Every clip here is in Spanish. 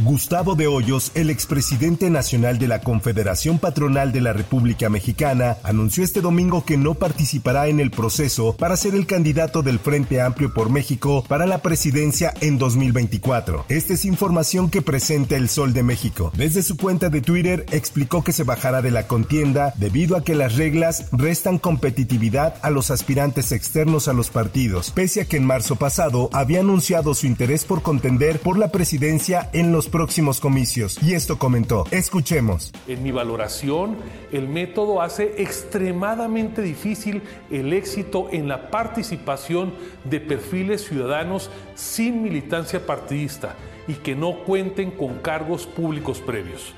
Gustavo de Hoyos, el expresidente nacional de la Confederación Patronal de la República Mexicana, anunció este domingo que no participará en el proceso para ser el candidato del Frente Amplio por México para la presidencia en 2024. Esta es información que presenta el Sol de México. Desde su cuenta de Twitter explicó que se bajará de la contienda debido a que las reglas restan competitividad a los aspirantes externos a los partidos, pese a que en marzo pasado había anunciado su interés por contender por la presidencia en los próximos comicios. Y esto comentó. Escuchemos. En mi valoración, el método hace extremadamente difícil el éxito en la participación de perfiles ciudadanos sin militancia partidista y que no cuenten con cargos públicos previos.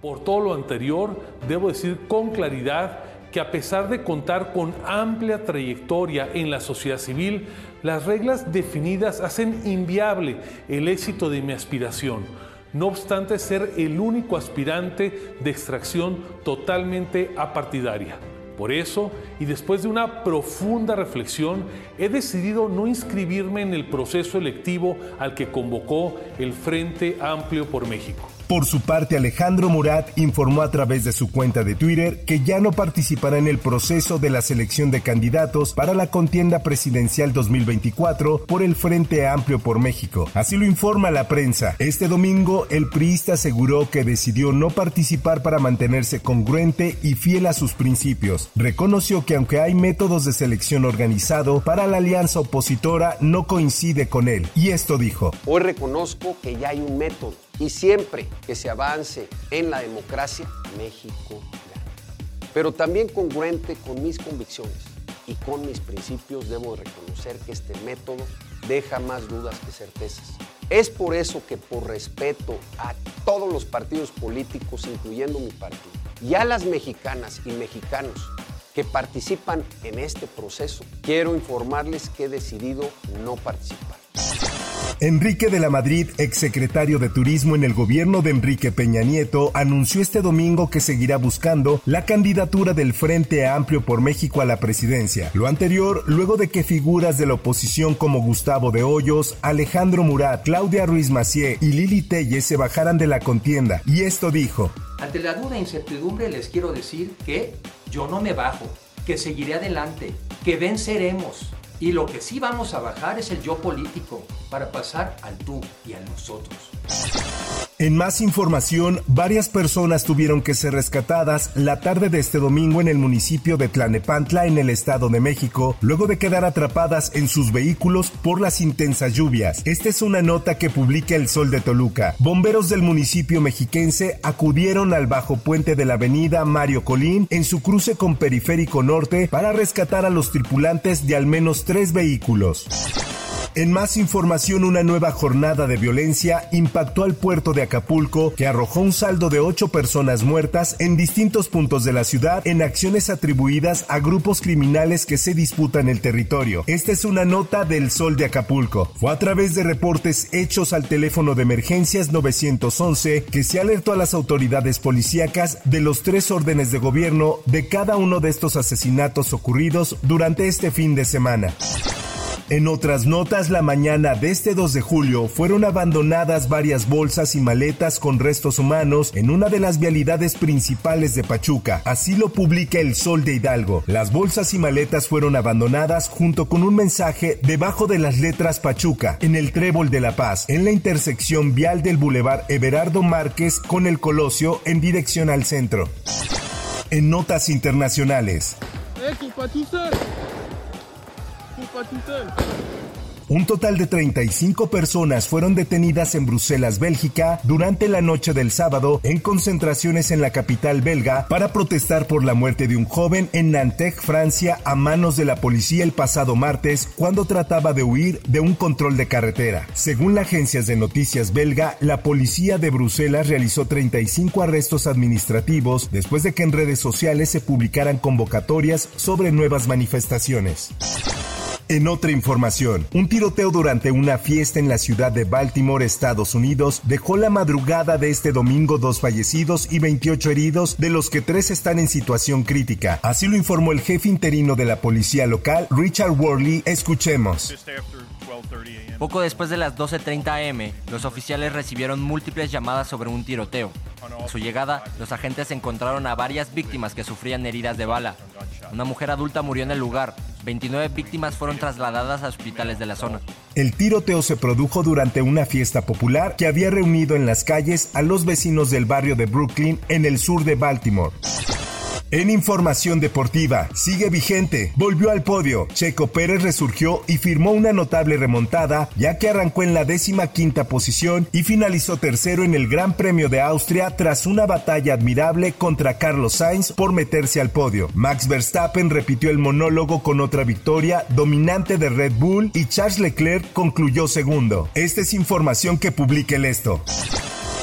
Por todo lo anterior, debo decir con claridad que a pesar de contar con amplia trayectoria en la sociedad civil, las reglas definidas hacen inviable el éxito de mi aspiración, no obstante ser el único aspirante de extracción totalmente apartidaria. Por eso, y después de una profunda reflexión, he decidido no inscribirme en el proceso electivo al que convocó el Frente Amplio por México. Por su parte, Alejandro Murat informó a través de su cuenta de Twitter que ya no participará en el proceso de la selección de candidatos para la contienda presidencial 2024 por el Frente Amplio por México. Así lo informa la prensa. Este domingo, el priista aseguró que decidió no participar para mantenerse congruente y fiel a sus principios. Reconoció que aunque hay métodos de selección organizado, para la alianza opositora no coincide con él. Y esto dijo. Hoy reconozco que ya hay un método y siempre que se avance en la democracia, México gana. Pero también congruente con mis convicciones y con mis principios, debo reconocer que este método deja más dudas que certezas. Es por eso que por respeto a todos los partidos políticos, incluyendo mi partido, y a las mexicanas y mexicanos que participan en este proceso, quiero informarles que he decidido no participar. Enrique de la Madrid, exsecretario de Turismo en el gobierno de Enrique Peña Nieto, anunció este domingo que seguirá buscando la candidatura del Frente Amplio por México a la presidencia. Lo anterior, luego de que figuras de la oposición como Gustavo de Hoyos, Alejandro Murat, Claudia Ruiz Macié y Lili Telles se bajaran de la contienda. Y esto dijo. Ante la duda e incertidumbre les quiero decir que yo no me bajo, que seguiré adelante, que venceremos y lo que sí vamos a bajar es el yo político para pasar al tú y a nosotros. En más información, varias personas tuvieron que ser rescatadas la tarde de este domingo en el municipio de Tlanepantla, en el Estado de México, luego de quedar atrapadas en sus vehículos por las intensas lluvias. Esta es una nota que publica El Sol de Toluca. Bomberos del municipio mexiquense acudieron al bajo puente de la avenida Mario Colín en su cruce con Periférico Norte para rescatar a los tripulantes de al menos tres vehículos. En más información, una nueva jornada de violencia impactó al puerto de Acapulco, que arrojó un saldo de ocho personas muertas en distintos puntos de la ciudad en acciones atribuidas a grupos criminales que se disputan el territorio. Esta es una nota del Sol de Acapulco. Fue a través de reportes hechos al teléfono de emergencias 911 que se alertó a las autoridades policíacas de los tres órdenes de gobierno de cada uno de estos asesinatos ocurridos durante este fin de semana. En otras notas, la mañana de este 2 de julio fueron abandonadas varias bolsas y maletas con restos humanos en una de las vialidades principales de Pachuca. Así lo publica El Sol de Hidalgo. Las bolsas y maletas fueron abandonadas junto con un mensaje debajo de las letras Pachuca, en el Trébol de la Paz, en la intersección vial del Boulevard Everardo Márquez con el Colosio en dirección al centro. En notas internacionales. Un total de 35 personas fueron detenidas en Bruselas, Bélgica, durante la noche del sábado en concentraciones en la capital belga para protestar por la muerte de un joven en Nantes, Francia, a manos de la policía el pasado martes cuando trataba de huir de un control de carretera. Según la agencia de noticias belga, la policía de Bruselas realizó 35 arrestos administrativos después de que en redes sociales se publicaran convocatorias sobre nuevas manifestaciones. En otra información, un tiroteo durante una fiesta en la ciudad de Baltimore, Estados Unidos, dejó la madrugada de este domingo dos fallecidos y 28 heridos, de los que tres están en situación crítica. Así lo informó el jefe interino de la policía local, Richard Worley. Escuchemos. Poco después de las 12.30 am, los oficiales recibieron múltiples llamadas sobre un tiroteo. A su llegada, los agentes encontraron a varias víctimas que sufrían heridas de bala. Una mujer adulta murió en el lugar. 29 víctimas fueron trasladadas a hospitales de la zona. El tiroteo se produjo durante una fiesta popular que había reunido en las calles a los vecinos del barrio de Brooklyn en el sur de Baltimore. En información deportiva, sigue vigente, volvió al podio. Checo Pérez resurgió y firmó una notable remontada, ya que arrancó en la décima quinta posición y finalizó tercero en el Gran Premio de Austria tras una batalla admirable contra Carlos Sainz por meterse al podio. Max Verstappen repitió el monólogo con otra victoria dominante de Red Bull y Charles Leclerc concluyó segundo. Esta es información que publica el esto.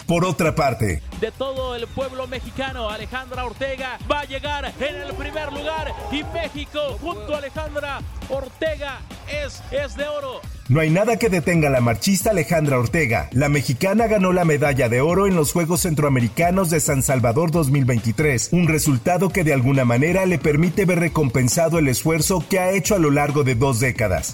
Por otra parte, de todo el pueblo mexicano, Alejandra Ortega va a llegar en el primer lugar y México junto a Alejandra Ortega es, es de oro. No hay nada que detenga a la marchista Alejandra Ortega. La mexicana ganó la medalla de oro en los Juegos Centroamericanos de San Salvador 2023, un resultado que de alguna manera le permite ver recompensado el esfuerzo que ha hecho a lo largo de dos décadas.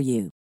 for you.